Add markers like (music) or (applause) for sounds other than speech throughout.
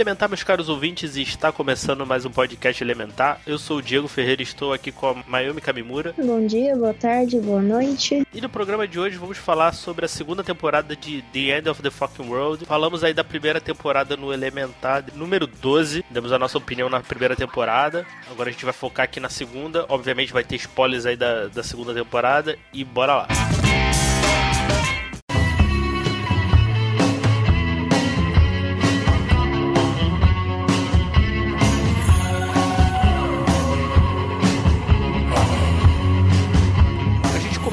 Elementar, meus caros ouvintes, está começando mais um podcast Elementar. Eu sou o Diego Ferreira e estou aqui com a Mayumi Kamimura. Bom dia, boa tarde, boa noite. E no programa de hoje vamos falar sobre a segunda temporada de The End of the Fucking World. Falamos aí da primeira temporada no Elementar, número 12. Demos a nossa opinião na primeira temporada. Agora a gente vai focar aqui na segunda. Obviamente vai ter spoilers aí da, da segunda temporada. E bora lá. A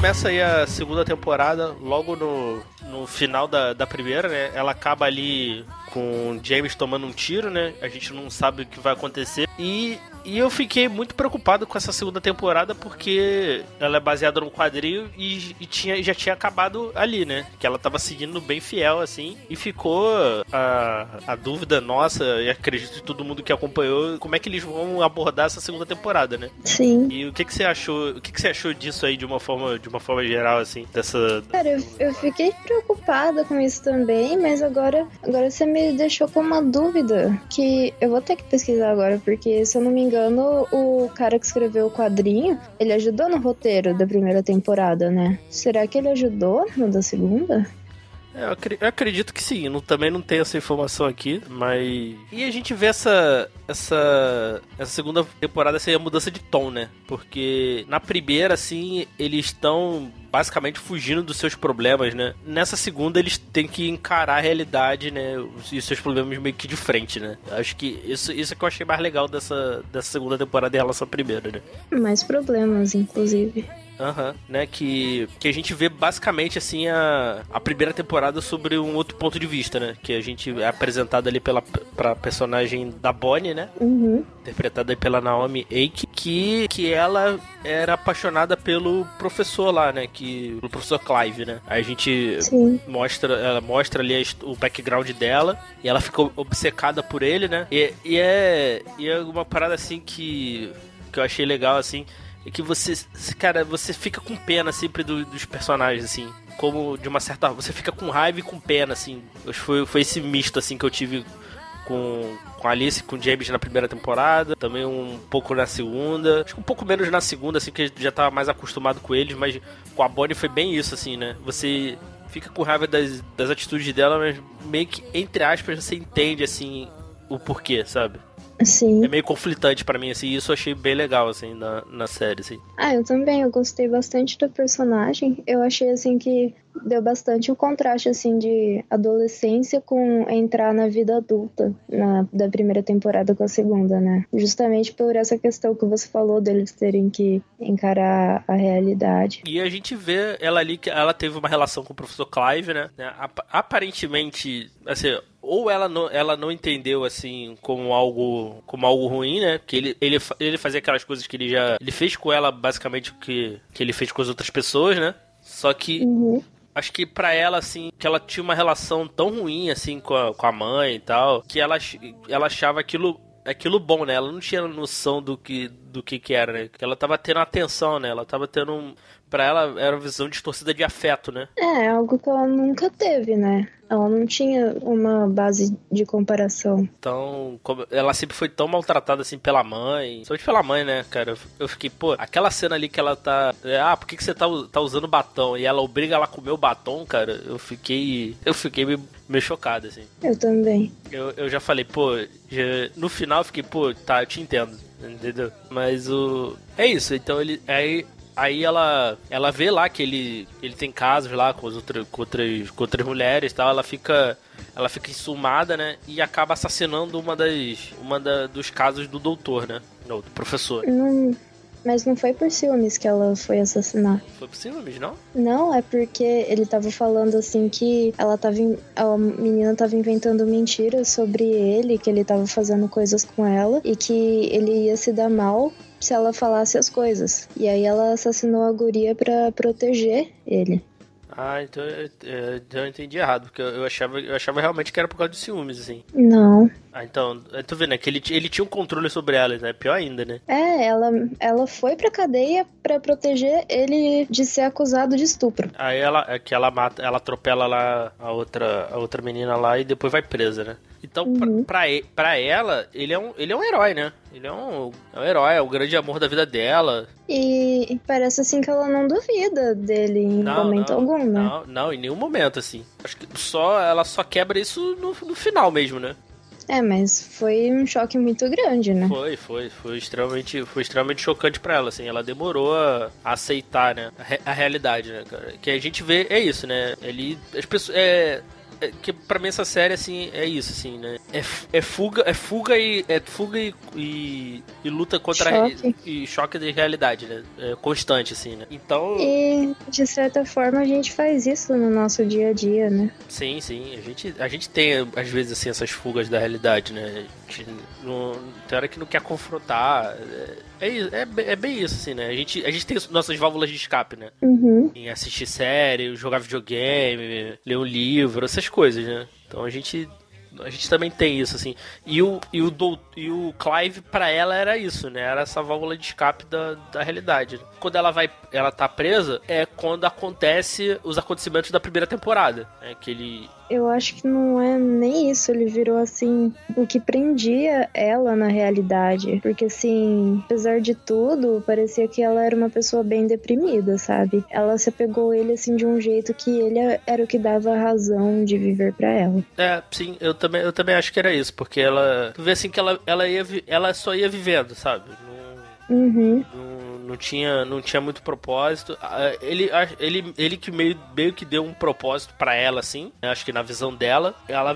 começa aí a segunda temporada logo no, no final da, da primeira, né? Ela acaba ali com o James tomando um tiro, né? A gente não sabe o que vai acontecer. E, e eu fiquei muito preocupado com essa segunda temporada porque ela é baseada num quadrinho e, e tinha, já tinha acabado ali, né? Que ela tava seguindo bem fiel, assim. E ficou a, a dúvida nossa, e acredito de todo mundo que acompanhou, como é que eles vão abordar essa segunda temporada, né? Sim. E o que, que você achou? O que, que você achou disso aí de uma forma, de uma forma geral, assim, dessa. Cara, eu, eu fiquei preocupada com isso também, mas agora, agora você me deixou com uma dúvida que eu vou ter que pesquisar agora, porque se eu não me engano, o cara que escreveu o quadrinho, ele ajudou no roteiro da primeira temporada, né? Será que ele ajudou no da segunda? É, Eu acre- eu acredito que sim, não, também não tenho essa informação aqui, mas. E a gente vê essa. Essa. Essa segunda temporada essa é mudança de tom, né? Porque na primeira, assim, eles estão basicamente fugindo dos seus problemas, né? Nessa segunda eles têm que encarar a realidade, né? os- E os seus problemas meio que de frente, né? Acho que isso, isso é que eu achei mais legal dessa, dessa segunda temporada em relação à primeira, né? Mais problemas, inclusive. Aham, né? Que, que a gente vê basicamente assim a, a primeira temporada sobre um outro ponto de vista, né? Que a gente é apresentado ali pela pra personagem da Bonnie, né? Uhum. Interpretada aí pela Naomi Eik, que, que ela era apaixonada pelo professor lá, né? Que, pelo professor Clive, né? Aí a gente Sim. mostra, ela mostra ali a o background dela e ela ficou obcecada por ele, né? E, e é, e é uma parada assim que, que eu achei legal, assim, que você, cara, você fica com pena sempre do- dos personagens, assim. Como de uma certa. Você fica com raiva e com pena, assim. Foi, foi esse misto, assim, que eu tive com, com Alice com James na primeira temporada, também um pouco na segunda. Acho que um pouco menos na segunda, assim, que já tava mais acostumado com eles, mas com a Bonnie foi bem isso, assim, né? Você fica com raiva das, das atitudes dela, mas meio que, entre aspas, você entende, assim, o porquê, sabe? Sim. É meio conflitante pra mim, assim, e isso eu achei bem legal, assim, na, na série, assim. Ah, eu também, eu gostei bastante do personagem. Eu achei assim que deu bastante o contraste assim de adolescência com entrar na vida adulta na da primeira temporada com a segunda, né? Justamente por essa questão que você falou deles terem que encarar a realidade. E a gente vê ela ali que ela teve uma relação com o professor Clive, né? Ap- Aparentemente, assim, ou ela não, ela não entendeu assim como algo como algo ruim, né? Que ele, ele, ele fazia aquelas coisas que ele já ele fez com ela basicamente o que, que ele fez com as outras pessoas, né? Só que Uhum. acho que pra ela, assim, que ela tinha uma relação tão ruim, assim, com a, com a mãe e tal, que ela, ela achava aquilo, aquilo bom, né? Ela não tinha noção do que, do que que era, né? Que ela tava tendo atenção, né? Ela tava tendo um... Pra ela, era uma visão distorcida de afeto, né? É, algo que ela nunca teve, né? Ela não tinha uma base de comparação. Então, ela sempre foi tão maltratada assim pela mãe. Somente pela mãe, né, cara? Eu- fiquei, pô, aquela cena ali que ela tá. é, Ah, por que, que você tá, tá usando batom? E ela obriga ela a comer o batom, cara. Eu fiquei. Eu fiquei meio, meio chocado, assim. Eu também. Eu, eu já falei, pô, já- no final eu fiquei, pô, tá, eu te entendo, entendeu? Mas o. É isso, então ele. Aí, aí ela. Ela vê lá que ele. Ele tem casos lá com, as outra, com, outras, com outras mulheres e tal, ela fica. Ela fica insumada, né? E acaba assassinando uma das. Uma da, dos casos do doutor, né? Não, do professor. Não, mas não foi por ciúmes que ela foi assassinar. Foi possível, mas não? Não, é porque ele tava falando assim que ela tava. A menina tava inventando mentiras sobre ele, que ele tava fazendo coisas com ela e que ele ia se dar mal se ela falasse as coisas. E aí ela assassinou a guria pra proteger ele. Ah, então eu, então entendi errado, porque eu, eu achava, eu achava realmente que era por causa de ciúmes, assim. Não. Ah, então, tu vê, né, que ele, ele tinha um controle sobre ela, né? Pior ainda, né? É, ela, ela foi pra cadeia pra proteger ele de ser acusado de estupro. Aí ela, é que ela mata, ela atropela lá a outra, a outra menina lá e depois vai presa, né? Então, Uhum. pra, pra, ela, ele é, um, ele é um herói, né? Ele é um, é um herói, é o grande amor da vida dela. E, e parece assim que ela não duvida dele em Não, momento não, algum, né? Não, não, em nenhum momento, assim. Acho que só, ela só quebra isso no, no final mesmo, né? É, mas foi um choque muito grande, né? Foi, foi, foi extremamente, foi extremamente chocante pra ela, assim, ela demorou a, aceitar, né, a, re- a realidade, né, cara, que a gente vê, é isso, né, ele, as pessoas, é que pra mim essa série, assim, é isso, assim, né, é, é fuga, é fuga e, é fuga e, e, e luta contra Choque. e choque de realidade, né, é constante, assim, né, então, E, de certa forma, a gente faz isso no nosso dia a dia, né? Sim, sim. A gente, a gente tem, às vezes, assim, essas fugas da realidade, né? A gente não, tem hora que não quer confrontar. É, é, é, bem- é bem isso, assim, né? A gente, a gente tem nossas válvulas de escape, né? Uhum. Em assistir série, jogar videogame, ler um livro, essas coisas, né? Então a gente. A gente também tem isso, assim. E o, e o, Dou- e o Clive, pra ela, era isso, né? Era essa válvula de escape da, da realidade. Quando ela vai. Ela tá presa, é quando acontece os acontecimentos da primeira temporada. É que ele. Eu acho que não é nem isso, ele virou assim o que prendia ela na realidade. Porque assim, apesar de tudo, parecia que ela era uma pessoa bem deprimida, sabe? Ela se apegou a ele assim de um jeito que ele era o que dava a razão de viver pra ela. É, sim, eu também, eu também acho que era isso, porque ela. Tu vê assim que ela, ela, ia, ela só ia vivendo, sabe? Não, Uhum. não, não tinha, não tinha muito propósito. Ah, Ele, a- ele, ele que meio, meio que deu um propósito pra ela, assim. né? Acho que na visão dela, ela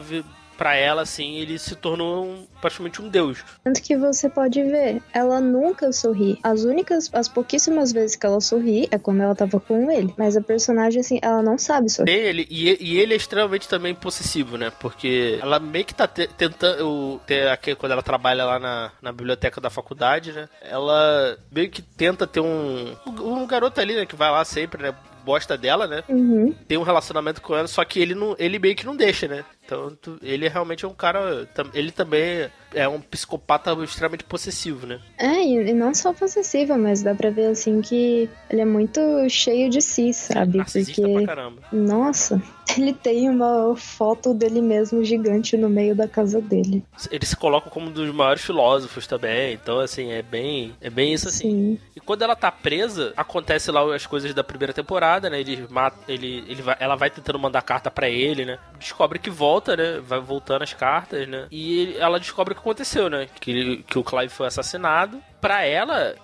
pra ela, assim, ele se tornou um- praticamente um deus. Tanto que você pode ver, ela nunca sorri. As únicas, as pouquíssimas vezes que ela sorri é quando ela tava com ele. Mas a personagem, assim, ela não sabe sorrir. Ele, e, e ele é extremamente também possessivo, né? Porque ela meio que tá te- tentando. Ter, aqui, quando ela trabalha lá na, na biblioteca da faculdade, né? Ela meio que tenta ter um. Um garoto ali, né? Que vai lá sempre, né? Gosta dela, né? Uhum. Tem um relacionamento com ela, só que ele não, ele meio que não deixa, né? Então, ele realmente é um cara. Ele também é um psicopata extremamente possessivo, né? É, e, não só possessiva, mas dá pra ver, assim, que ele é muito cheio de si, sabe? Narcisista Porque, pra caramba. nossa, (laughs) ele tem uma foto dele mesmo gigante no meio da casa dele. Ele se coloca como um dos maiores filósofos também. Então, assim, é bem. É bem isso assim. Sim. E quando ela tá presa, acontece lá as coisas da primeira temporada, né? Ele mata, ele, ele vai, ela vai tentando mandar carta pra ele, né? Descobre que volta, né? Vai voltando as cartas, né? E ela descobre o que aconteceu, né? Que, que o Clive foi assassinado. Pra ela,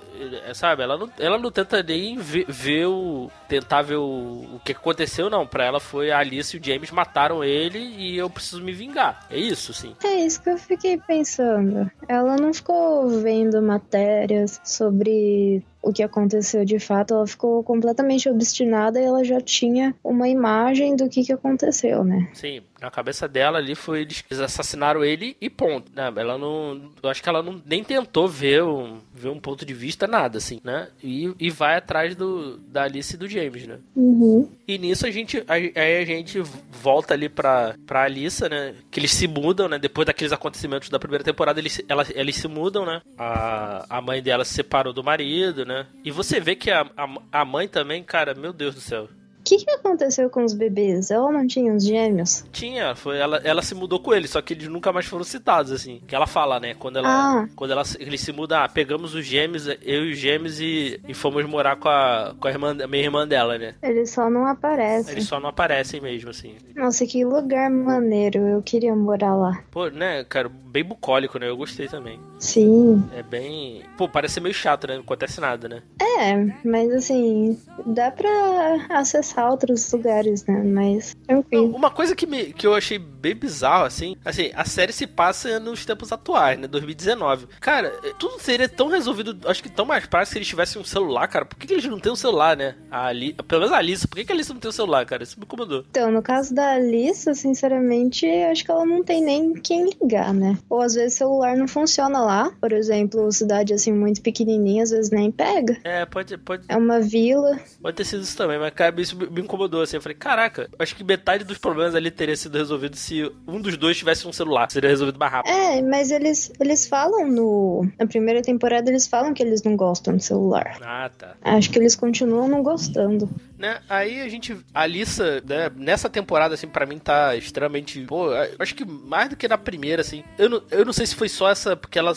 eh, sabe? Ela não, ela não tenta nem ver, ver o tentar ver o, o que aconteceu, não. Pra ela foi a Alice e o James mataram ele e eu preciso me vingar. É isso, sim. É isso que eu fiquei pensando. Ela não ficou vendo matérias sobre o que aconteceu de fato, ela ficou completamente obstinada e ela já tinha uma imagem do que, que aconteceu, né? Sim, na cabeça dela ali foi eles assassinaram ele e ponto. Né? Ela não. Eu acho que ela não, nem tentou ver um, ver um ponto de vista, nada, assim, né? E, e vai atrás do, da Alice e do James, né? Uhum. E nisso a gente. Aí a gente volta ali pra, pra Alissa, né? Que eles se mudam, né? Depois daqueles acontecimentos da primeira temporada, eles, se- ela, eles se mudam, né? A, a mãe dela se separou do marido, né? E você vê que a, a, a mãe também, cara, meu Deus do céu. O que, que aconteceu com os bebês? Ela não tinha uns gêmeos? Tinha, foi ela, ela se mudou com ele, só que eles nunca mais foram citados, assim. Que ela fala, né? Quando ela. Ah. Quando ela, eles se mudam, ah, pegamos os gêmeos, eu e os gêmeos, e, e fomos morar com a, com a, irmã, a minha irmã dela, né? Eles só não aparecem. Eles só não aparecem mesmo, assim. Nossa, que lugar maneiro. Eu queria morar lá. Pô, né, cara, bem bucólico, né? Eu gostei também. Sim. É bem. Pô, parece ser meio chato, né? Não acontece nada, né? É, mas assim, dá pra acessar outros lugares, né? Mas tranquilo. Uma coisa que, me, que eu achei bem bizarro, assim, assim, a série se passa nos tempos atuais, né? 2019. Cara, tudo seria tão resolvido, acho que tão mais prático se eles tivessem um celular, cara. Por que, que eles não têm um celular, né? A Ali, pelo menos a Alice, por que, que a Alice não tem um celular, cara? Isso me incomodou. Então, no caso da Alissa, sinceramente, acho que ela não tem nem quem ligar, né? Ou às vezes o celular não funciona lá lá. Por exemplo, cidade assim muito pequenininha, às vezes nem pega. É, pode, pode, É uma vila. pode ter sido isso também, mas cara, isso me incomodou assim. Eu falei, caraca, acho que metade dos problemas ali teria sido resolvido se um dos dois tivesse um celular. Seria resolvido mais rápido. É, mas eles, eles falam no. Na primeira temporada, eles falam que eles não gostam de celular. Ah, tá. Acho que eles continuam não gostando. Né? Aí a gente. A Alissa, né, nessa temporada, assim, pra mim tá extremamente. Pô, acho que mais do que na primeira, assim. Eu não, eu não sei se foi só essa. Porque ela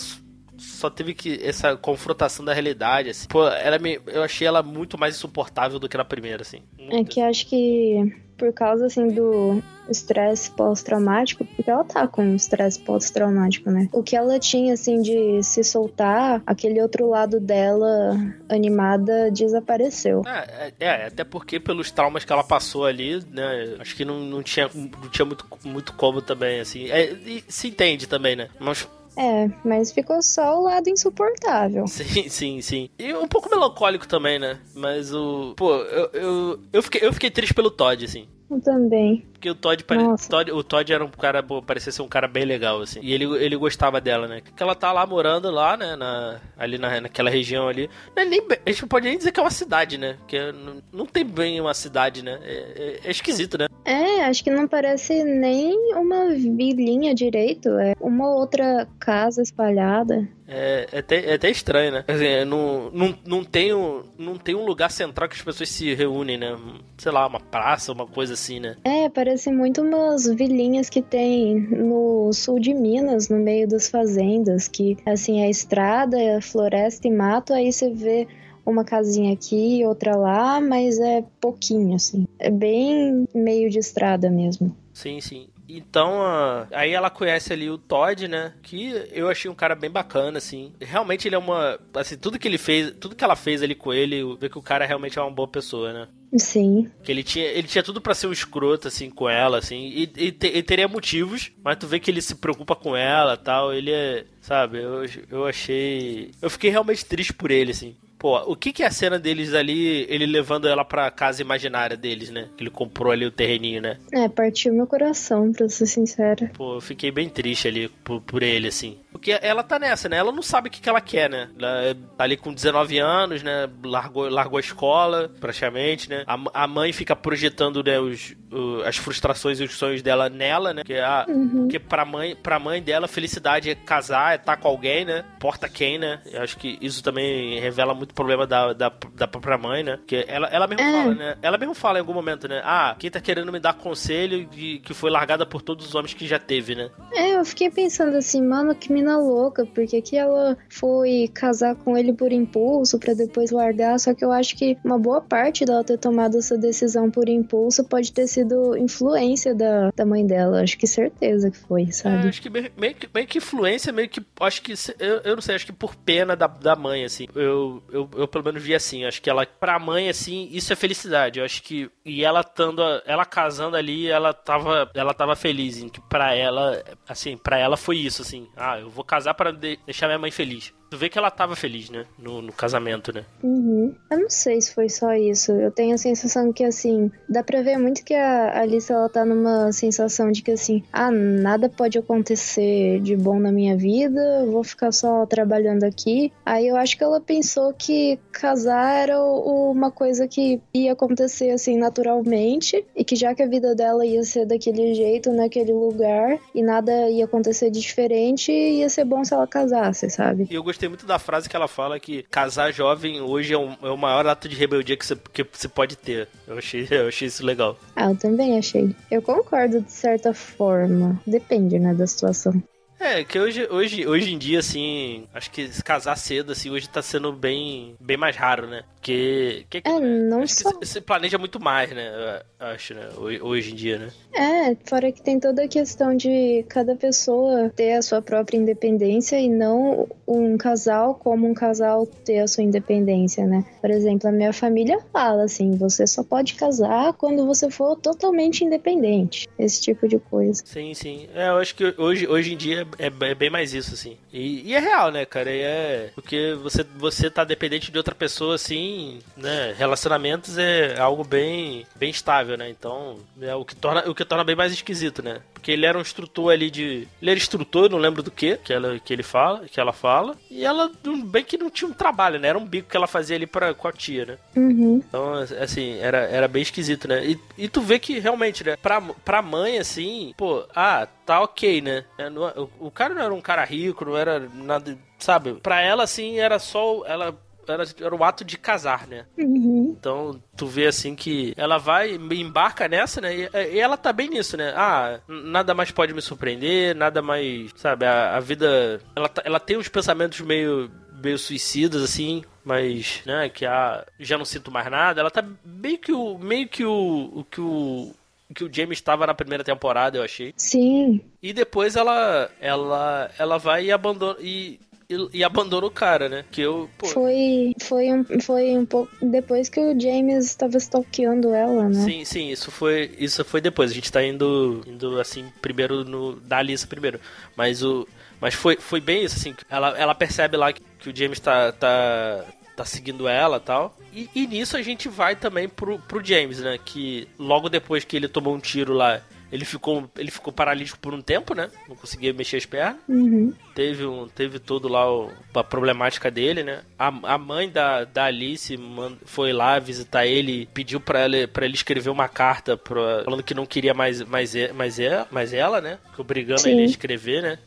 só teve que. Essa confrontação da realidade, assim. Pô, ela me, eu achei ela muito mais insuportável do que na primeira, assim. É que acho que por causa assim do estresse pós-traumático, porque ela tá com estresse pós-traumático, né? O que ela tinha assim de se soltar, aquele outro lado dela animada desapareceu. É, é, é, até porque pelos traumas que ela passou ali, né? Acho que não, não, tinha, não tinha muito, muito como também, assim. É, e se entende também, né? Mas É, mas ficou só o lado insuportável. (laughs) Sim, sim, sim. E um pouco melancólico também, né? Mas o. Pô, eu, eu, eu, fiquei, eu fiquei triste pelo Todd, assim. Eu também. Porque o Todd, pare... Todd- o Todd era um cara, pô, parecia ser um cara bem legal, assim. E ele, ele gostava dela, né? Porque ela tá lá morando lá, né? Na, ali na, naquela região ali. Não é nem, a gente não pode nem dizer que é uma cidade, né? Porque não, não tem bem uma cidade, né? É, é- é esquisito, né? É, acho que não parece nem uma vilinha direito. É uma outra casa espalhada. É, é, até, é até estranho, né? Quer dizer, não, não, não, tem um, não tem um lugar central que as pessoas se reúnem, né? Sei lá, uma praça, uma coisa assim, né? É, parece muito umas vilinhas que tem no sul de Minas, no meio das fazendas, que assim é estrada, é floresta e mato, aí você vê uma casinha aqui, outra lá, mas é pouquinho assim. É bem meio de estrada mesmo. Sim, sim. Então, ah, aí ela conhece ali o Todd, né? Que eu achei um cara bem bacana, assim. Realmente ele é uma. Assim, tudo que ele fez, tudo que ela fez ali com ele, vê que o cara realmente é uma boa pessoa, né? Sim. Que ele tinha, ele tinha tudo pra ser um escroto, assim, com ela, assim. E, e te- e teria motivos, mas tu vê que ele se preocupa com ela tal. Ele é. Sabe, eu, eu achei. Eu fiquei realmente triste por ele, assim. Pô, o que que é a cena deles ali, ele levando ela pra casa imaginária deles, né? Que ele comprou ali o terreninho, né? É, partiu meu coração, pra ser sincera. Pô, eu fiquei bem triste ali por, por ele, assim. Porque ela tá nessa, né? Ela não sabe o que, que ela quer, né? Ela tá ali com 19 anos, né? Largou, largou a escola, praticamente, né? A, a mãe fica projetando, né, os, o- as frustrações e os sonhos dela nela, né? Que a, Porque pra mãe, pra mãe dela, felicidade é casar, é estar com alguém, né? Porta quem, né? Eu acho que isso também revela muito problema da, da, da própria mãe, né? Porque ela, ela mesmo É. fala, né? Ela mesmo fala em algum momento, né? Ah, quem tá querendo me dar conselho de, que foi largada por todos os homens que já teve, né? É, eu fiquei pensando assim, mano, que mina louca, porque que ela foi casar com ele por impulso pra depois largar, só que eu acho que uma boa parte dela ter tomado essa decisão por impulso pode ter sido influência da, da mãe dela, acho que certeza que foi, É, sabe? acho que meio, meio que meio que influência, meio que. Acho que. Eu, eu não sei, acho que por pena da, da mãe, assim. Eu, eu, eu pelo menos vi assim. Acho que ela, pra mãe, assim, isso é felicidade. Eu acho que. E ela estando. Ela casando ali, ela tava. Ela tava feliz. Em que pra ela. Assim, pra ela foi isso, assim. Ah, eu vou casar de- deixar minha mãe feliz. Tu vê que ela tava feliz, né? No, no casamento, né? Uhum. Eu não sei se foi só isso. Eu tenho a sensação que, assim, dá pra ver muito que a Alice, ela tá numa sensação de que, assim, ah, nada pode acontecer de bom na minha vida, eu vou ficar só trabalhando aqui. Aí eu acho que ela pensou que casar era uma coisa que ia acontecer, assim, naturalmente, e que já que a vida dela ia ser daquele jeito, naquele lugar, e nada ia acontecer de diferente, ia ser bom se ela casasse, sabe? E eu gostei muito da frase que ela fala que casar jovem hoje é, um- é o maior ato de rebeldia que você, que você pode ter. Eu achei, eu achei isso legal. Ah, eu também achei. Eu concordo de certa forma. Depende, né, da situação. É, que hoje, hoje, hoje em dia, assim, acho que se casar cedo, assim, hoje tá sendo bem, bem mais raro, né? Porque. Que, É, não acho que só. se, planeja muito mais, né? Acho, né? Hoje, hoje em dia, né? É, fora que tem toda a questão de cada pessoa ter a sua própria independência e não um casal como um casal ter a sua independência, né? Por exemplo, a minha família fala assim: você só pode casar quando você for totalmente independente. Esse tipo de coisa. Sim, sim. É, eu acho que hoje, hoje em dia é, é bem mais isso, assim. E, e é real, né, cara? E é. Porque você, você tá dependente de outra pessoa, assim, né, relacionamentos é algo bem, bem estável, né? Então, é o que torna, o que torna bem mais esquisito, né? Porque ele era um instrutor ali de, ele era instrutor, não lembro do que, que ela que ele fala, que ela fala, e ela bem que não tinha um trabalho, né? Era um bico que ela fazia ali para com a tia, né? Uhum. Então, assim, era, era bem esquisito, né? E, e tu vê que realmente, né? Pra, pra mãe, assim, pô, ah, tá ok, né? É, o, o cara não era um cara rico, não era nada, sabe? Pra ela, assim, era só. Ela era, era o ato de casar, né? Uhum. Então, tu vê assim que ela vai, embarca nessa, né? E, e, ela tá bem nisso, né? Ah, nada mais pode me surpreender, nada mais. Sabe, a, a vida. Ela, tá, ela tem uns pensamentos meio meio suicidas, assim, mas, né, que a, já não sinto mais nada. Ela tá meio que o, meio que o, o que o, que o James estava na primeira temporada, eu achei. Sim. E depois ela, ela, ela vai e abandona e e, e abandona o cara, né? Que eu. Pô... Foi, foi, um, foi um pouco depois que o James estava stalkeando ela, né? Sim, sim, isso foi, isso foi depois. A gente tá indo, indo assim, primeiro no, da Alissa primeiro. Mas o. Mas foi, foi bem isso, assim. Ela, ela percebe lá que, que o James tá, tá, tá seguindo ela tal. E, e nisso a gente vai também pro, pro James, né? Que logo depois que ele tomou um tiro lá ele ficou, ele ficou paralítico por um tempo, né? Não conseguia mexer as pernas. Uhum. Teve, um, teve todo lá o, a problemática dele, né? A, a mãe da, da Alice foi lá visitar ele, pediu para ele, pra ele escrever uma carta pra, falando que não queria mais, mais, mais, mais ela, né? Obrigando Sim. ele a escrever, né?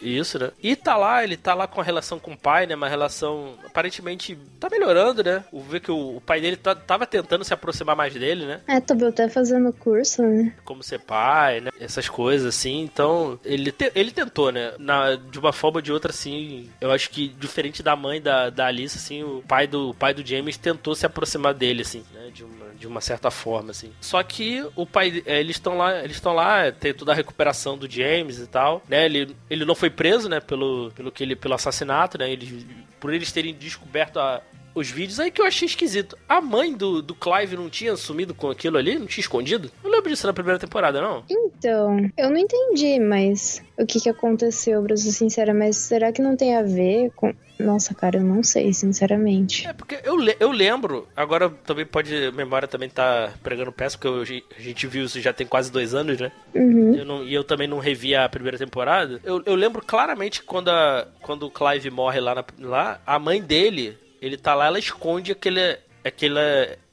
Isso, né? E tá lá, ele tá lá com a relação com o pai, né? Uma relação aparentemente tá melhorando, né? O ver que o, o pai dele tá, tava tentando se aproximar mais dele, né? É, tô até fazendo curso, né? Como ser pai, né? Essas coisas assim. Então, ele, te, ele tentou, né? Na, de uma forma ou de outra, assim. Eu acho que diferente da mãe da, da Alice, assim, o pai do, o pai do James tentou se aproximar dele, assim, né? De uma, de uma certa forma, assim. Só que o pai, é, eles estão lá, eles estão lá, tem toda a recuperação do James e tal, né? Ele, ele não foi preso, né, pelo, pelo que ele, pelo assassinato, né? Eles, por eles terem descoberto a, os vídeos aí que eu achei esquisito. A mãe do, do Clive não tinha sumido com aquilo ali? Não tinha escondido? Não lembro disso na primeira temporada, não. Então, eu não entendi, mas o que que aconteceu, pra ser sincera, mas será que não tem a ver com. Nossa, cara, eu não sei, sinceramente. É, porque eu, eu lembro, agora também pode, a memória também tá pregando peça, porque eu, a gente viu isso já tem quase dois anos, né? Uhum. Eu não, e eu também não revi a primeira temporada. Eu, eu lembro claramente quando, a, quando o Clive morre lá, na, lá, a mãe dele ele tá lá, ela esconde aquele, aquela.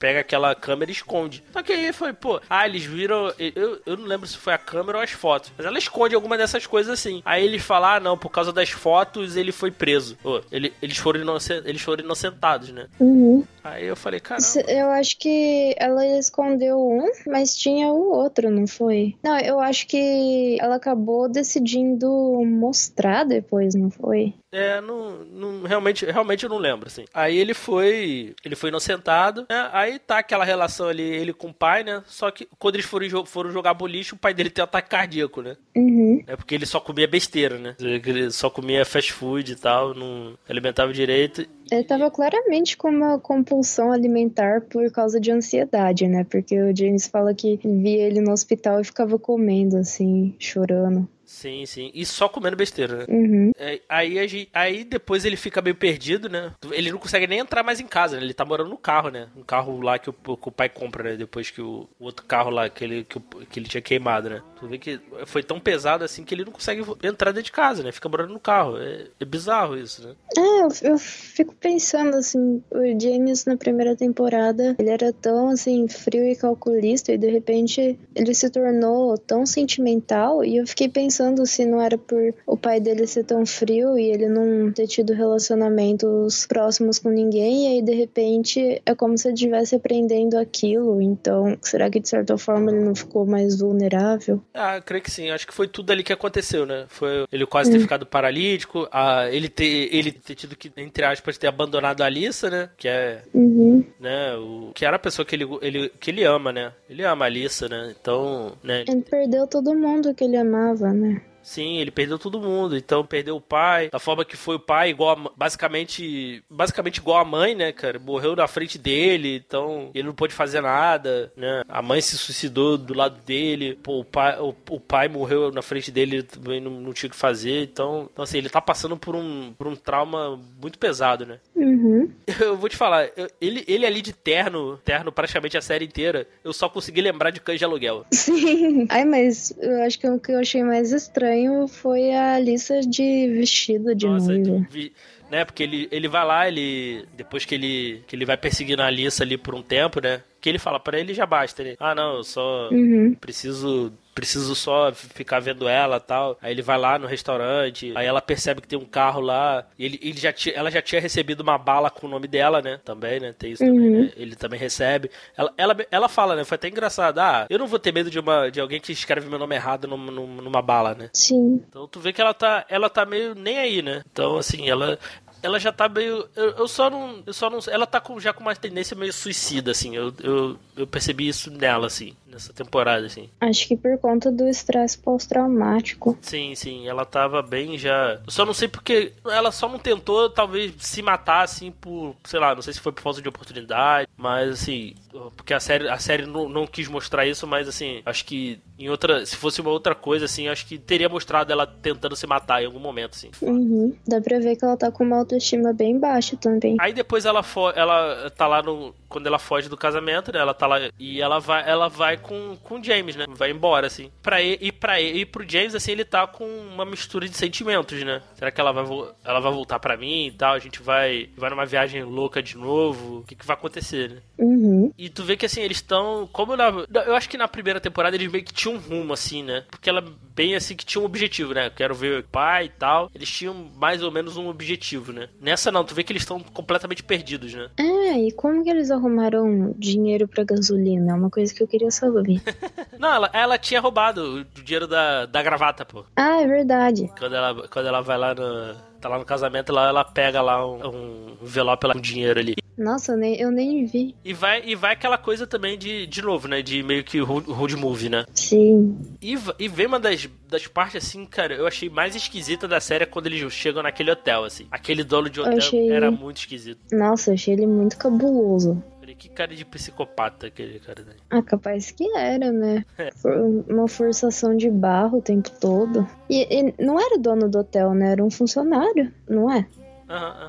Pega aquela câmera e esconde. Só que aí foi, pô, ah, eles viram. Eu, eu não lembro se foi a câmera ou as fotos. Mas ela esconde alguma dessas coisas assim. Aí eles falam, ah, não, por causa das fotos ele foi preso. Pô, ele, eles, foram eles foram inocentados, né? Uhum. Aí eu falei, caramba. Eu acho que ela escondeu um, mas tinha o outro, não foi? Não, eu acho que ela acabou decidindo mostrar depois, não foi? É, não, não, realmente, realmente eu não lembro, assim. Aí ele foi, ele foi inocentado, né? Aí tá aquela relação ali, ele com o pai, né? Só que quando eles foram, foram jogar boliche, o pai dele tem um ataque cardíaco, né? Uhum. É porque ele só comia besteira, né? Ele só comia fast food e tal, não alimentava direito. Ele tava claramente com uma compulsão alimentar por causa de ansiedade, né? Porque o James fala que via ele no hospital e ficava comendo, assim, chorando. Sim, sim. E só comendo besteira, né? Uhum. É, aí, aí depois ele fica meio perdido, né? Ele não consegue nem entrar mais em casa, né? Ele tá morando no carro, né? Um carro lá que o, que o pai compra, né? Depois que o, o, outro carro lá que ele, que, que ele tinha queimado, né? Tu vê que foi tão pesado assim que ele não consegue entrar dentro de casa, né? Fica morando no carro. É, é bizarro isso, né? É, eu, eu fico pensando assim, o James na primeira temporada, ele era tão assim, frio e calculista e de repente ele se tornou tão sentimental e eu fiquei pensando pensando se não era por o pai dele ser tão frio e ele não ter tido relacionamentos próximos com ninguém, e aí de repente é como se ele estivesse aprendendo aquilo. Então, será que de certa forma ele não ficou mais vulnerável? Ah, creio que sim. Acho que foi tudo ali que aconteceu, né? Foi ele quase ter hum. ficado paralítico, a, ele, ter, ele ter tido que, entre aspas, ter abandonado a Alissa, né? Que é. Uhum. Né, o, que era a pessoa que ele, ele, que ele ama, né? Ele ama a Alissa, né? Então. Né, ele perdeu todo mundo que ele amava, né? Sim, ele perdeu todo mundo. Então perdeu o pai, da forma que foi o pai, igual a, basicamente, basicamente igual a mãe, né, cara? Morreu na frente dele, então ele não pôde fazer nada, né? A mãe se suicidou do lado dele, pô, o pai, o, o pai morreu na frente dele, também não, não tinha o que fazer. Então, então, assim, ele tá passando por um, por um trauma muito pesado, né? Uhum. (laughs) Eu vou te falar, eu- ele, ele ali de terno, terno praticamente a série inteira, eu só consegui lembrar de Cães de Aluguel. Sim. Ai, mas eu acho que o que eu achei mais estranho foi a Alissa de vestido de Nossa, noiva. vi- né? Porque ele, ele vai lá, ele. Depois que ele, que ele vai perseguindo a Alissa ali por um tempo, né? Que ele fala, pra ele já basta. Ele, ah, não, eu só Uhum. preciso. Preciso só ficar vendo ela tal. Aí ele vai lá no restaurante. Aí ela percebe que tem um carro lá. E ele, ele já tinha, ela já tinha recebido uma bala com o nome dela, né? Também, né? Tem isso também, Uhum. né? Ele também recebe. Ela, ela, ela fala, né? Foi até engraçado. Ah, eu não vou ter medo de, uma, de alguém que escreve meu nome errado num- num- numa bala, né? Sim. Então tu vê que ela tá, ela tá meio nem aí, né? Então assim, ela ela já tá meio eu, eu só não eu só não ela tá com, já com uma tendência meio suicida assim. Eu, eu, eu percebi isso nela assim, nessa temporada assim. Acho que por conta do estresse pós-traumático. Sim, sim, ela tava bem já. Eu só não sei porque ela só não tentou, talvez, se matar, assim, por. Sei lá, não sei se foi por falta de oportunidade, mas assim. Porque a série, a série não, não quis mostrar isso, mas assim, acho que em outra. Se fosse uma outra coisa, assim, acho que teria mostrado ela tentando se matar em algum momento, assim. Uhum. Dá pra ver que ela tá com uma autoestima bem baixa também. Aí depois ela ela tá lá no quando ela foge do casamento, né? Ela tá lá e ela vai ela vai com com o James, né? Vai embora assim. Para e para e pro James assim, ele tá com uma mistura de sentimentos, né? Será que ela vai ela vai voltar pra mim e tal? A gente vai vai numa viagem louca de novo? O que que vai acontecer, né? Uhum. E tu vê que assim, eles estão. Como na. Eu acho que na primeira temporada eles meio que tinham um rumo, assim, né? Porque ela bem assim que tinha um objetivo, né? Quero ver o pai e tal. Eles tinham mais ou menos um objetivo, né? Nessa não, tu vê que eles estão completamente perdidos, né? É, e como que eles arrumaram dinheiro pra gasolina? É uma coisa que eu queria saber. (laughs) Não, ela, ela tinha roubado o dinheiro da, da gravata, pô. ah, é verdade. Quando ela, quando ela vai lá no. Tá lá no casamento, lá ela pega lá um, um envelope lá com dinheiro ali. Nossa, eu nem, eu nem vi. E vai, e vai aquela coisa também de, de novo, né? De meio que road, movie, né? Sim. E, e vem uma das, das partes, assim, cara, eu achei mais esquisita da série é quando eles chegam naquele hotel, assim. Aquele dono de hotel achei- era muito esquisito. Nossa, eu achei ele muito cabuloso. Que cara de psicopata aquele cara daí. Ah, capaz que era, né? For- Uma forçação de barro o tempo todo. E, e não era dono do hotel, né? Era um funcionário, não é?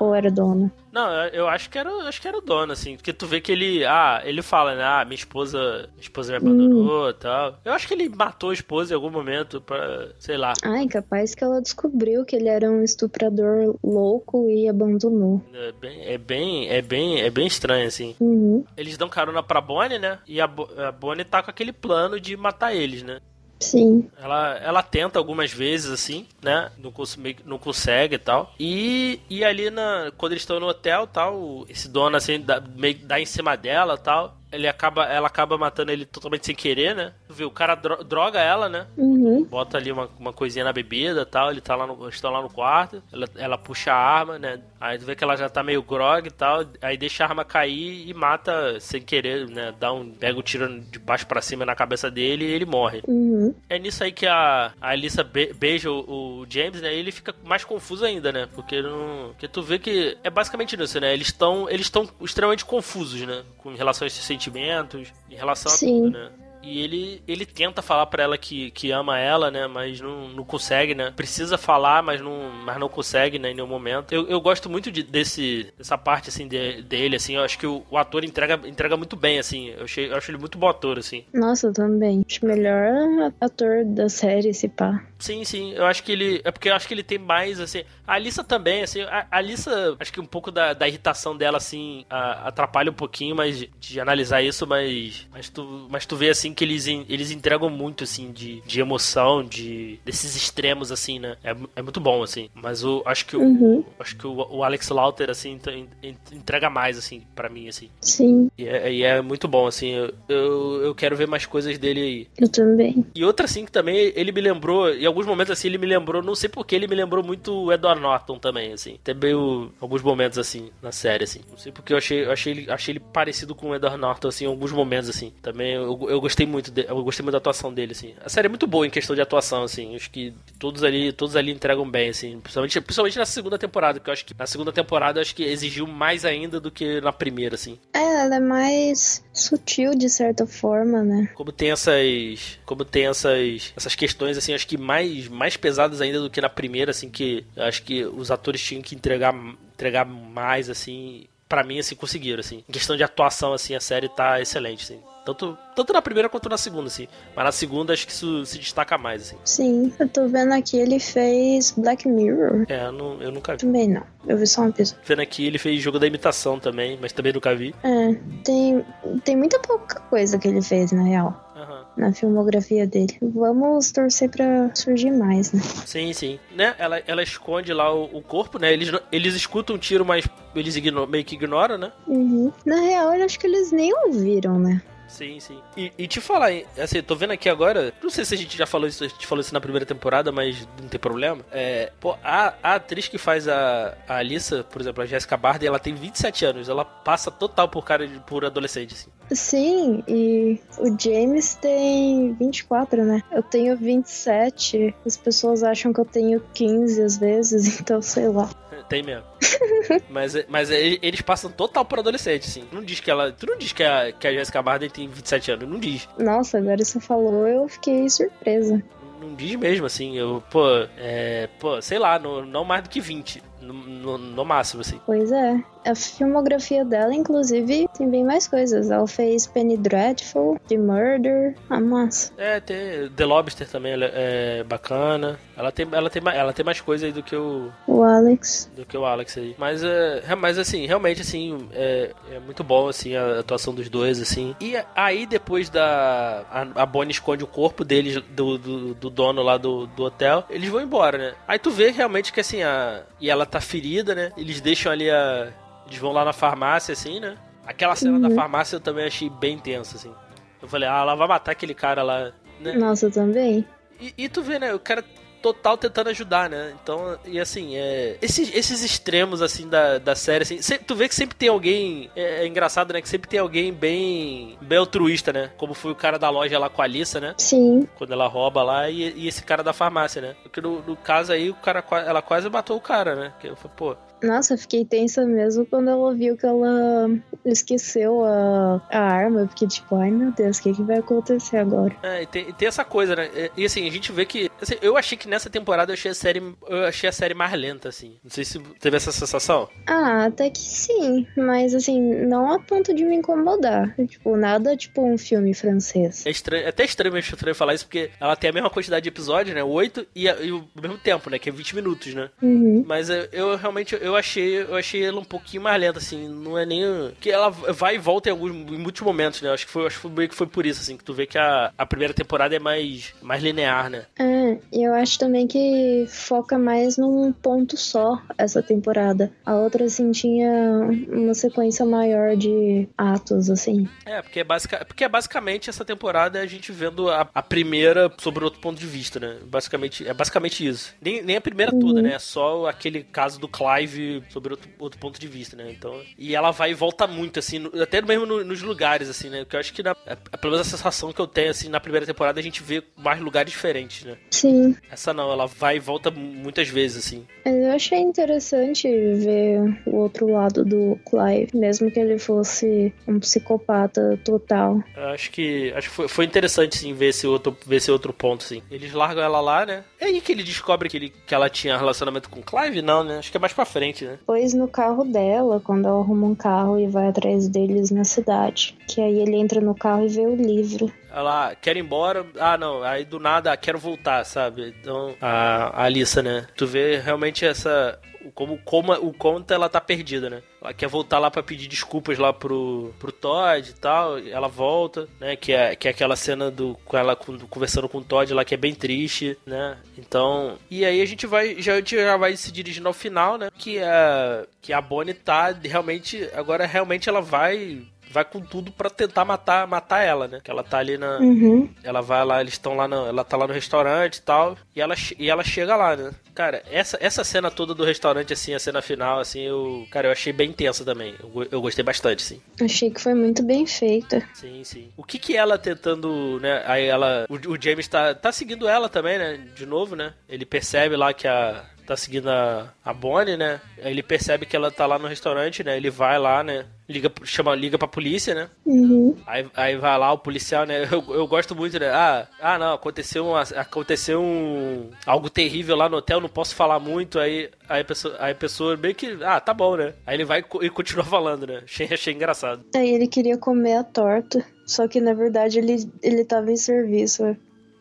Ou era dono? Não, eu acho que era, acho que era o dono, assim, porque tu vê que ele, ah, ele fala, né, ah, minha esposa, minha esposa me abandonou e tal. Eu acho que ele matou a esposa em algum momento pra, sei lá, Ai, capaz que ela descobriu que ele era um estuprador louco e abandonou. é bem, é bem, é bem, é bem estranho, assim. Uhum. Eles dão carona pra Bonnie, né, e a, Bo- a Bonnie tá com aquele plano de matar eles, né. Sim. Ela, ela tenta algumas vezes, assim, né? Não, cons- meio que não consegue e tal. E, e ali, na, quando eles estão no hotel tal, esse dono, assim, dá, meio dá em cima dela tal. Ele acaba, ela acaba matando ele totalmente sem querer, né? Vê, o cara dro- droga ela, né? Uhum. Bota ali uma, uma coisinha na bebida e tal. Ele tá lá no, eles estão lá no quarto. Ela, ela puxa a arma, né? Aí tu vê que ela já tá meio grog e tal. Aí deixa a arma cair e mata sem querer, né? Dá um, pega o tiro de baixo pra cima na cabeça dele e ele morre. Uhum. É nisso aí que a, a Alissa be- beija o, o James, né? E ele fica mais confuso ainda, né? Porque não. Porque tu vê que é basicamente isso, né? Eles estão eles estão extremamente confusos, né? Com relação a esses sentimentos, em relação a Sim. tudo, né? E ele, ele tenta falar pra ela que, que ama ela, né? Mas não, não consegue, né? Precisa falar, mas não, mas não consegue, né? Em nenhum momento. Eu, eu gosto muito de, desse, dessa parte, assim, de- dele, assim. Eu acho que o, o ator entrega, entrega muito bem, assim. Eu, achei, eu acho ele muito bom ator, assim. Nossa, eu também. Acho melhor ator da série, esse pá. Sim, sim. Eu acho que ele. É porque eu acho que ele tem mais, assim. A Alissa também, assim. A a Alissa, acho que um pouco da, da irritação dela, assim, a- atrapalha um pouquinho, mas de, de analisar isso, mas. Mas tu, mas tu vê, assim, que eles, eles entregam muito, assim, de, de emoção, de. desses extremos, assim, né? É, é muito bom, assim. Mas eu acho que o. Uhum. Acho que o, o Alex Lauter, assim, en- en- entrega mais, assim, pra mim, assim. Sim, E é, e é muito bom, assim. Eu, eu, eu quero ver mais coisas dele aí. eu também. E outra, assim, que também ele me lembrou, em alguns momentos, assim, ele me lembrou, não sei porquê, ele me lembrou muito o Edward Norton também, assim. Também o, alguns momentos, assim, na série, assim. Não sei porque eu achei, eu achei, ele, achei ele parecido com o Edward Norton, assim, em alguns momentos, assim. Também eu, eu gostei gostei muito, de, eu gostei muito da atuação dele, assim. A série é muito boa em questão de atuação, assim. Acho que todos ali, todos ali entregam bem, assim. Principalmente, principalmente na segunda temporada, porque eu acho que na segunda temporada acho que exigiu mais ainda do que na primeira, assim. É, ela é mais sutil de certa forma, né? Como tem essas, como tem essas, essas questões, assim, acho que mais, mais pesadas ainda do que na primeira, assim, que acho que os atores tinham que entregar, entregar mais, assim para mim, assim, conseguiram, assim. Em questão de atuação, assim, a série tá excelente, assim. Tanto, tanto na primeira quanto na segunda, assim. Mas na segunda acho que isso se destaca mais, assim. Sim, eu tô vendo aqui, ele fez Black Mirror. É, eu, não, eu nunca vi. Também não, eu vi só um episódio. Vendo aqui, ele fez jogo da imitação também, mas também nunca vi. É, tem, tem muita pouca coisa que ele fez, na real na filmografia dele. Vamos torcer para surgir mais, né? Sim, sim. Né? Ela, ela esconde lá o, o corpo, né? Eles, eles escutam um tiro, mas eles ignoram, meio que ignoram, né? Uhum. Na real, eu acho que eles nem ouviram, né? Sim, sim. E, e, te falar, assim, tô vendo aqui agora, não sei se a gente já falou isso, a gente falou isso na primeira temporada, mas não tem problema. É, pô, a, a atriz que faz a, a Alissa, por exemplo, a Jessica Barden, ela tem 27 anos, ela passa total por cara de, por adolescente, assim. Sim, e o James tem 24, né? Eu tenho 27. As pessoas acham que eu tenho 15 às vezes, (laughs) então sei lá. Tem mesmo. (laughs) mas, mas eles passam total por adolescente, assim. Tu não diz que ela. Tu não diz que a, que a Jessica Barden tem 27 anos, não diz. Nossa, agora você falou, eu fiquei surpresa. Não diz mesmo, assim. Eu, pô, é. Pô, sei lá, no, não mais do que 20. No, no, no, máximo, assim. Pois é. A filmografia dela, inclusive, tem bem mais coisas. Ela fez Penny Dreadful, The Murder, a massa. É, tem The Lobster também é bacana. Ela tem, ela tem, ela tem mais coisa aí do que o. O Alex. Do que o Alex aí. Mas, é, mas assim, realmente, assim, é, é muito bom, assim, a atuação dos dois, assim. E aí, depois da. A, a Bonnie esconde o corpo deles, do, do, do dono lá do, do hotel, eles vão embora, né? Aí tu vê realmente que, assim, a. E ela tá ferida, né? Eles deixam ali a. Eles vão lá na farmácia, assim, né? Aquela cena uhum. da farmácia eu também achei bem tensa, assim. Eu falei, ah, ela vai matar aquele cara lá, né? Nossa, eu também. E, e tu vê, né? O cara total tentando ajudar, né? Então, e assim, é, esses, esses extremos, assim, da, da série, assim, tu vê que sempre tem alguém, é, é, engraçado, né? Que sempre tem alguém bem, bem altruísta, né? Como foi o cara da loja lá com a Alissa, né? Sim. Quando ela rouba lá, e, e esse cara da farmácia, né? Porque no, no, caso aí, o cara, ela quase matou o cara, né? Que eu falei, pô, nossa, fiquei tensa mesmo quando ela viu que ela esqueceu a, a arma. Fiquei tipo, ai meu Deus, o que, que vai acontecer agora? É, e tem, e tem essa coisa, né? E, e, assim, a gente vê que. Assim, eu achei que nessa temporada eu achei a série. Eu achei a série mais lenta, assim. Não sei se teve essa sensação. Ah, até que sim. Mas assim, não a ponto de me incomodar. Tipo, nada tipo um filme francês. É estranho, é até extremamente estranho falar isso, porque ela tem a mesma quantidade de episódios, né? Oito e, e o mesmo tempo, né? Que é 20 minutos, né? Uhum. Mas eu, eu realmente eu achei, eu achei ela um pouquinho mais lenta, assim. Não é nem. Que ela vai e volta em alguns em muitos momentos, né? Acho que foi, acho que foi meio que foi por isso, assim, que tu vê que a, a primeira temporada é mais, mais linear, né? É, e eu acho também que foca mais num ponto só essa temporada. A outra, assim, tinha uma sequência maior de atos, assim. É, porque é, basic, porque é basicamente essa temporada a gente vendo a, a primeira sobre outro ponto de vista, né? Basicamente, é basicamente isso. Nem, nem a primeira uhum. toda, né? É só aquele caso do Clive sobre outro, outro ponto de vista, né? Então, e ela vai e volta muito, assim, no, até mesmo no, nos lugares, assim, né? Porque eu acho que, na, é, pelo menos a sensação que eu tenho, assim, na primeira temporada a gente vê mais lugares diferentes, né? Sim. Essa não, ela vai e volta muitas vezes, assim. Mas eu achei interessante ver o outro lado do Clive, mesmo que ele fosse um psicopata total. Eu acho que, acho que foi, foi interessante, sim, ver esse, outro, ver esse outro ponto, assim. Eles largam ela lá, né? É aí que ele descobre que, ele, que ela tinha relacionamento com o Clive? Não, né? Acho que é mais pra frente, né? Depois no carro dela, quando ela arruma um carro e vai atrás deles na cidade. Que aí ele entra no carro e vê o livro. Ela quer ir embora, ah não, aí do nada quero voltar, sabe? Então, a, a Alissa, né? Tu vê realmente essa como, como o conto ela tá perdida, né? Ela quer voltar lá para pedir desculpas lá pro, pro Todd e tal. Ela volta, né? Que é, que é aquela cena do com ela conversando com o Todd lá que é bem triste, né? Então, e aí a gente vai já, a já vai se dirigindo ao final, né? Que é que a Bonnie tá realmente agora realmente ela vai vai com tudo para tentar matar, matar ela, né? Que ela tá ali na. Uhum. Ela vai lá, eles estão lá no. Ela tá lá no restaurante e tal. E ela, e ela chega lá, né? Cara, essa, essa cena toda do restaurante, assim, a cena final, assim, eu. Cara, eu achei bem tensa também. Eu, eu gostei bastante, sim. Achei que foi muito bem feita. Sim, sim. O que que ela tentando, né? Aí ela. O, o James tá, tá seguindo ela também, né? De novo, né? Ele percebe lá que a tá seguindo a, a Bonnie, né? Aí ele percebe que ela tá lá no restaurante, né? Ele vai lá, né? Liga, chama, liga pra polícia, né? Uhum. Aí, aí vai lá o policial, né? Eu, eu gosto muito, né? Ah, ah não, aconteceu, uma, aconteceu um, algo terrível lá no hotel, não posso falar muito. Aí, aí, a pessoa, aí a pessoa meio que, ah, tá bom, né? Aí ele vai e continua (laughs) falando, né? Achei, achei engraçado. Aí ele queria comer a torta, só que na verdade ele, ele tava em serviço. né?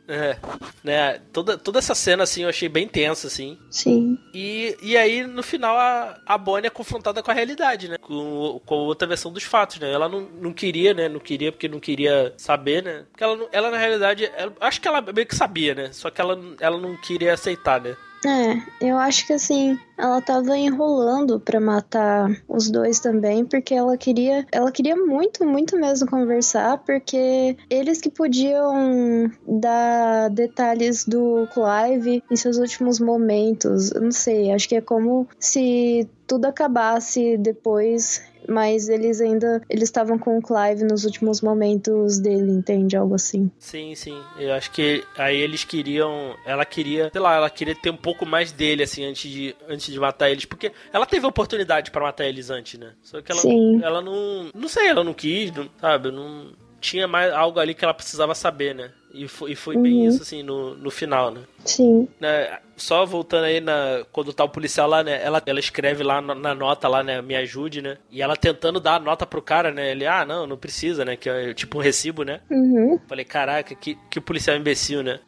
É, né? Toda, toda essa cena, assim, eu achei bem tensa, assim. Sim. E, e aí, no final, a, a Bonnie é confrontada com a realidade, né? Com, com outra versão dos fatos, né? Ela não, não queria, né? Não queria porque não queria saber, né? Porque ela, ela na realidade, ela- acho que ela meio que sabia, né? Só que ela, ela não queria aceitar, né? É, eu acho que assim, ela tava enrolando pra matar os dois também, porque ela queria, ela queria muito, muito mesmo conversar, porque eles que podiam dar detalhes do Clive em seus últimos momentos. Eu não sei, acho que é como se tudo acabasse depois, mas eles ainda eles estavam com o Clive nos últimos momentos dele, entende? Algo assim. Sim, sim. Eu acho que aí eles queriam. Ela queria, sei lá, ela queria ter um pouco mais dele, assim, antes de, antes de matar eles. Porque ela teve oportunidade pra matar eles antes, né? Só que ela, Sim. ela não. Não sei, ela não quis, não- sabe? Não. Tinha mais algo ali que ela precisava saber, né? E foi, e foi bem Uhum. isso, assim, no, no final, né? Sim. né, só voltando aí na quando tá o policial lá, né? Ela, ela escreve lá na, na nota lá, né? Me ajude, né? E ela tentando dar a nota pro cara, né? Ele, ah, não, não precisa, né? Que é tipo um recibo, né? Uhum. Falei, caraca, que, que policial imbecil, né?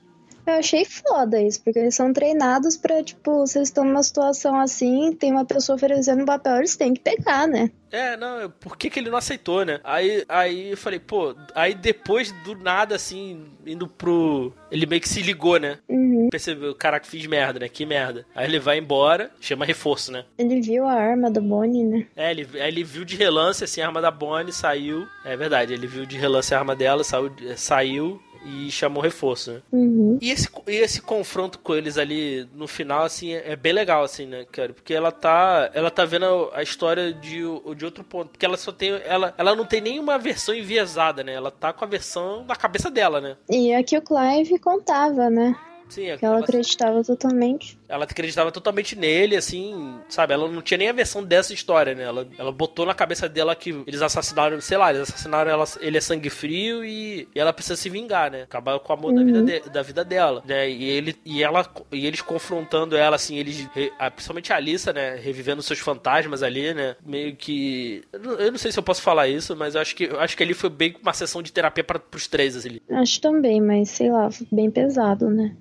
Eu achei foda isso, porque eles são treinados pra, tipo, se eles estão numa situação assim, tem uma pessoa oferecendo um papel, eles têm que pegar, né? É, não, por que, que ele não aceitou, né? Aí, aí eu falei, pô, aí depois do nada, assim, indo pro. Ele meio que se ligou, né? Uhum. Percebeu, caraca, fiz merda, né? Que merda. Aí ele vai embora, chama reforço, né? Ele viu a arma da Bonnie, né? É, ele, ele viu de relance assim a arma da Bonnie, saiu. É verdade, ele viu de relance a arma dela, saiu, saiu e chamou reforço, né? Uhum. E esse, e esse confronto com eles ali no final, assim, é é bem legal, assim, né, cara? Porque ela tá. Ela tá vendo a história de, de outro ponto. Porque ela só tem. Ela, ela não tem nenhuma versão enviesada, né? Ela tá com a versão da cabeça dela, né? E é que o Clive contava, né? Sim, é Que ela ela, acreditava totalmente. Ela acreditava totalmente nele, assim, sabe? Ela não tinha nem a versão dessa história, né? Ela, ela botou na cabeça dela que eles assassinaram, sei lá, eles assassinaram ela, ele é sangue frio e, e ela precisa se vingar, né? Acabar com o amor da, vida de- da vida dela, né? E, ele, e, ela, e eles confrontando ela, assim, eles, principalmente a Alissa, né? Revivendo seus fantasmas ali, né? Meio que. Eu não, sei se eu posso falar isso, mas eu acho que, eu acho que ali foi bem uma sessão de terapia para pros três, assim. Acho também, mas sei lá, bem pesado, né?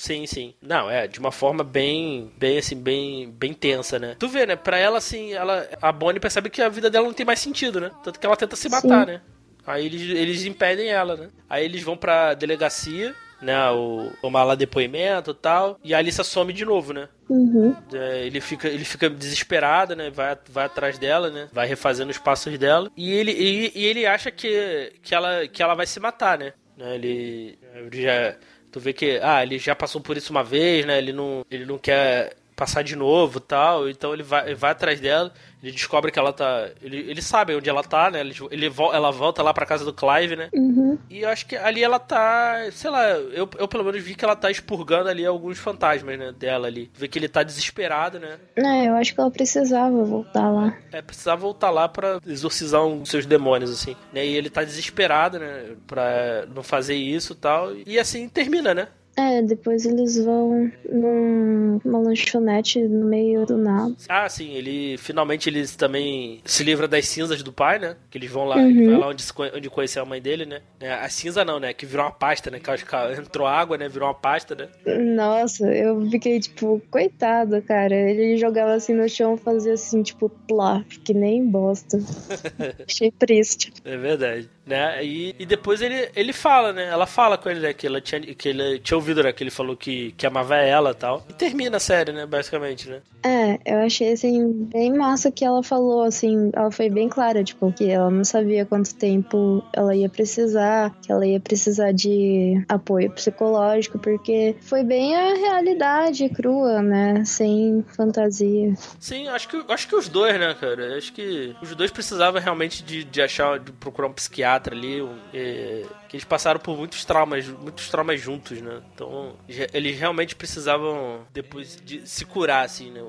Sim, sim. Não, é, de uma forma bem, bem assim, bem, bem tensa, né? Tu vê, né? Pra ela, assim, ela, a Bonnie percebe que a vida dela não tem mais sentido, né? Tanto que ela tenta se matar, Sim. né? Aí eles, eles impedem ela, né? Aí eles vão pra delegacia, né? O, tomar lá depoimento e tal. E a Alissa some de novo, né? Uhum. É, ele fica, ele fica desesperado, né? Vai, vai atrás dela, né? Vai refazendo os passos dela. E ele, e, e ele acha que, que, ela, que ela vai se matar, né? Né, Ele, ele já. Tu vê que. Ah, ele já passou por isso uma vez, né? Ele não, ele não quer passar de novo tal. Então ele vai, ele vai atrás dela. Ele descobre que ela tá. Ele, ele sabe onde ela tá, né? Ele, ele, ela volta lá pra casa do Clive, né? Uhum. E eu acho que ali ela tá, sei lá, eu, eu pelo menos vi que ela tá expurgando ali alguns fantasmas, né, dela ali. Vê que ele tá desesperado, né? É, eu acho que ela precisava voltar lá. É, precisava voltar lá pra exorcizar um dos seus demônios, assim. Né? E ele tá desesperado, né, pra não fazer isso e tal. E assim termina, né? É, depois eles vão num- numa lanchonete no meio do nada. Ah, sim, ele finalmente ele também se livra das cinzas do pai, né? Que eles vão lá, Uhum. ele vai lá onde, onde conheceu a mãe dele, né? É, A cinza não, né? Que virou uma pasta, né? Que acho que entrou água, né? Virou uma pasta, né? Nossa, eu fiquei tipo, coitado, cara. Ele jogava assim no chão, fazia assim, tipo, plá, que nem bosta. (laughs) Achei triste. É verdade. Né? E, e depois ele, ele fala, né? Ela fala com ele, né? Que, ela tinha, que ele tinha ouvido, né? Que ele falou que, que amava ela e tal. E termina a série, né? Basicamente, né? É, eu achei, assim, bem massa que ela falou, assim, ela foi bem clara, tipo, que ela não sabia quanto tempo ela ia precisar, que ela ia precisar de apoio psicológico, porque foi bem a realidade crua, né? Sem fantasia. Sim, acho que, acho que os dois, né, cara? Acho que os dois precisavam realmente de, de achar, de procurar um psiquiatra ali, um, é, que eles passaram por muitos traumas, muitos traumas juntos, né? Então, eles realmente precisavam depois de se curar, assim, né?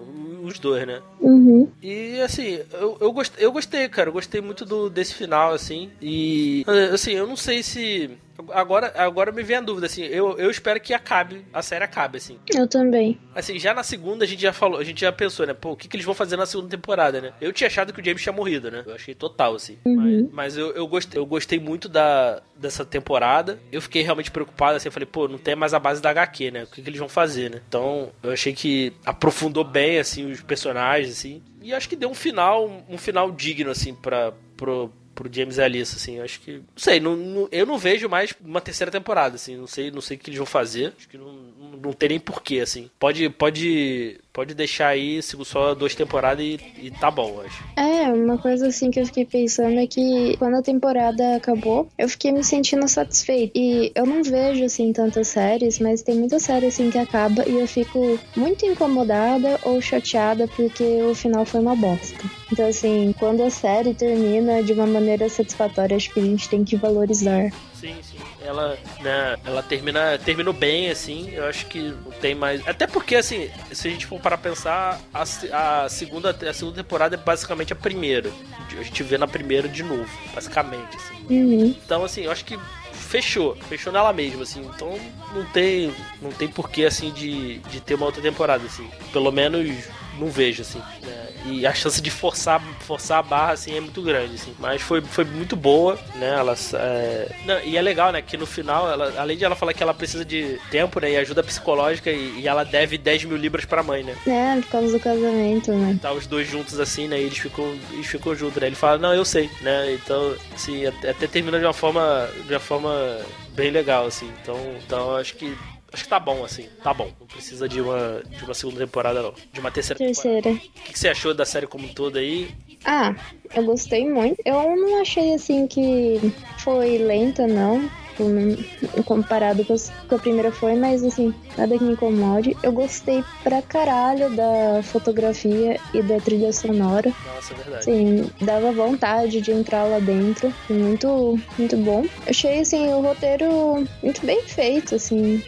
Os dois, né? Uhum. E assim, eu, eu, gostei, eu gostei, cara. Eu gostei muito do, desse final, assim. E assim, eu não sei se Agora, agora me vem a dúvida, assim, eu, eu espero que acabe, a série acabe, assim. Eu também. Assim, já na segunda a gente já falou, a gente já pensou, né? Pô, o que, que eles vão fazer na segunda temporada, né? Eu tinha achado que o James tinha morrido, né? Eu achei total, assim. Uhum. Mas, mas eu, eu, gostei, eu gostei muito da, dessa temporada. Eu fiquei realmente preocupado, assim, eu falei, pô, não tem mais a base da HQ, né? O que, que eles vão fazer, né? Então, eu achei que aprofundou bem, assim, os personagens, assim. E acho que deu um final, um final digno, assim, pra, pro, pro James Alice, assim. Acho que. Não sei, não, não, eu não vejo mais uma terceira temporada, assim. Não sei, não sei o que eles vão fazer. Acho que não, não, não tem nem porquê, assim. Pode, pode, pode deixar aí só duas temporadas e, e tá bom, acho. É, uma coisa assim que eu fiquei pensando é que quando a temporada acabou, eu fiquei me sentindo satisfeita. E eu não vejo, assim, tantas séries, mas tem muita série, assim, que acaba e eu fico muito incomodada ou chateada porque o final foi uma bosta. Então, assim, quando a série termina de uma maneira satisfatória, acho que a gente tem que valorizar. Sim, sim. Ela, né, ela termina, terminou bem, assim. Eu acho que não tem mais. Até porque, assim, se a gente for para pensar, a, a, segunda, a segunda temporada é basicamente a primeira. A gente vê na primeira de novo, basicamente, assim. Uhum. Então, assim, eu acho que fechou, fechou nela mesma, assim. Então não tem, não tem porquê, assim, de, de ter uma outra temporada, assim. Pelo menos não vejo, assim. Né? E a chance de forçar, forçar a barra, assim, é muito grande, assim. Mas foi, foi muito boa, né? Ela, é... Não, e é legal, né? Que no final, ela, além de ela falar que ela precisa de tempo, né? E ajuda psicológica, e, e ela deve 10 mil libras pra mãe, né? É, por causa do casamento, né? Tá os dois juntos, assim, né? E eles ficam, eles ficam juntos, né? Ele fala, não, eu sei, né? Então, assim, até, até termina de uma forma, de uma forma bem legal, assim. Então, então acho que Acho que tá bom, assim. Tá bom. Não precisa de uma, de uma segunda temporada, não. De uma terceira, terceira. temporada. O que, que você achou da série como um todo aí? Ah, eu gostei muito. Eu não achei, assim, que foi lenta, não tipo, comparado com, a primeira foi, mas assim, nada que me incomode. Eu gostei pra caralho da fotografia e da trilha sonora. Nossa, é verdade. Sim, dava vontade de entrar lá dentro. Muito, muito bom. achei, assim, o roteiro muito bem feito, assim.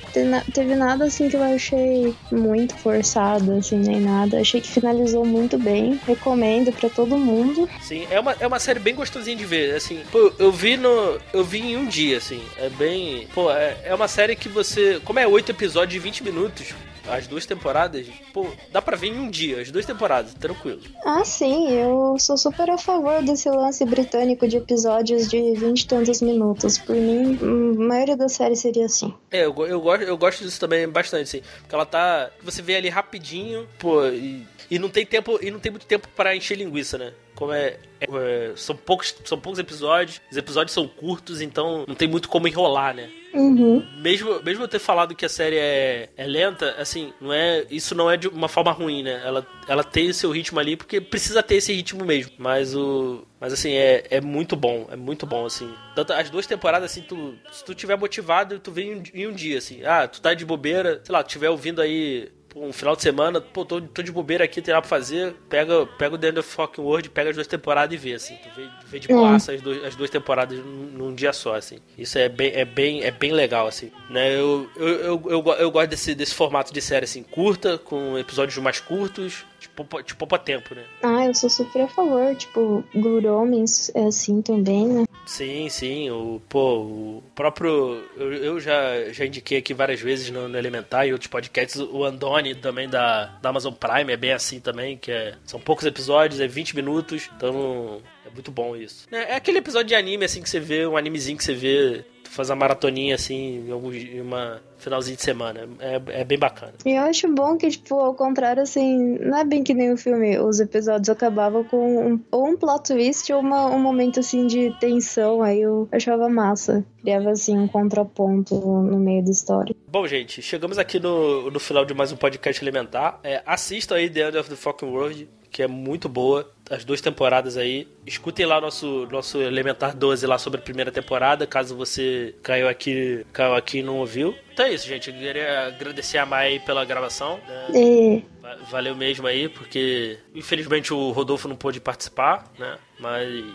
Teve nada, assim, que eu achei muito forçado, assim, nem nada. Achei que finalizou muito bem. Recomendo pra todo mundo. Sim, é uma, é uma série bem gostosinha de ver, assim. Pô, eu vi no... Eu vi em um dia, assim. É bem. Pô, é, é uma série que você. Como é oito episódios de 20 minutos, as duas temporadas, pô, dá pra ver em um dia, as duas temporadas, tranquilo. Ah, sim, eu sou super a favor desse lance britânico de episódios de 20 e tantos minutos. Por mim, a maioria da série seria assim. É, eu, eu, gosto, eu gosto disso também bastante, sim. Porque ela tá. Você vê ali rapidinho, pô, e, e não tem tempo. E não tem muito tempo para encher linguiça, né? Como é, é, são poucos são poucos episódios os episódios são curtos então não tem muito como enrolar né? Uhum. mesmo mesmo eu ter falado que a série é, é lenta assim não é isso não é de uma forma ruim né? Ela ela tem o seu ritmo ali porque precisa ter esse ritmo mesmo. Mas o mas assim é, é muito bom é muito bom assim. Tanto as duas temporadas assim tu se tu tiver motivado tu vem em um dia assim. Ah tu tá de bobeira sei lá tu tiver ouvindo aí um final de semana, pô, tô, tô de bobeira aqui, tem nada pra fazer, pega, pega o The End of Fucking World, pega as duas temporadas e vê, assim. Tu vê, vê de boaça as, dois, as duas temporadas num, num, dia só, assim. Isso é bem, é bem, é bem legal, assim. Né? Eu, eu, eu, eu, eu gosto desse, desse formato de série, assim, curta, com episódios mais curtos, tipo, tipo poupa tempo, né? Ah, eu sou super a favor, tipo, Good Homens é assim também, né? Sim, sim, o, pô, o próprio, eu, eu já, já indiquei aqui várias vezes no, no Elementar e outros podcasts, o Andoni também da, da Amazon Prime é bem assim também, que é, são poucos episódios, é 20 minutos, então é muito bom isso. É, é aquele episódio de anime assim que você vê, um animezinho que você vê fazer uma maratoninha assim em, uma finalzinho de semana. É, é bem bacana. E eu acho bom que, tipo, ao contrário, assim, não é bem que nem o filme, os episódios acabavam com um, ou um plot twist ou uma, um momento, assim, de tensão, aí eu achava massa. Criava, assim, um contraponto no meio da história. Bom, gente, chegamos aqui no, no final de mais um podcast elementar. É, assistam aí The End of the Fucking World que é muito boa. As duas temporadas aí. Escutem lá nosso nosso Elementar 12 lá sobre a primeira temporada, caso você caiu aqui, caiu aqui e não ouviu. Então é isso, gente. Eu queria agradecer a Mai pela gravação. Né? É. Valeu mesmo aí, porque infelizmente o Rodolfo não pôde participar, né? Mas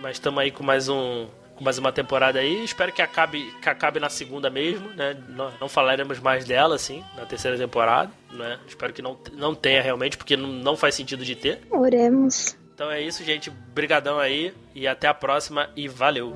mas estamos aí com mais um mais uma temporada aí. Espero que acabe, que acabe na segunda mesmo, né? Não, não falaremos mais dela, assim, na terceira temporada, né? Espero que não, não tenha realmente, porque não, não faz sentido de ter. Oremos. Então é isso, gente. Brigadão aí e até a próxima e valeu.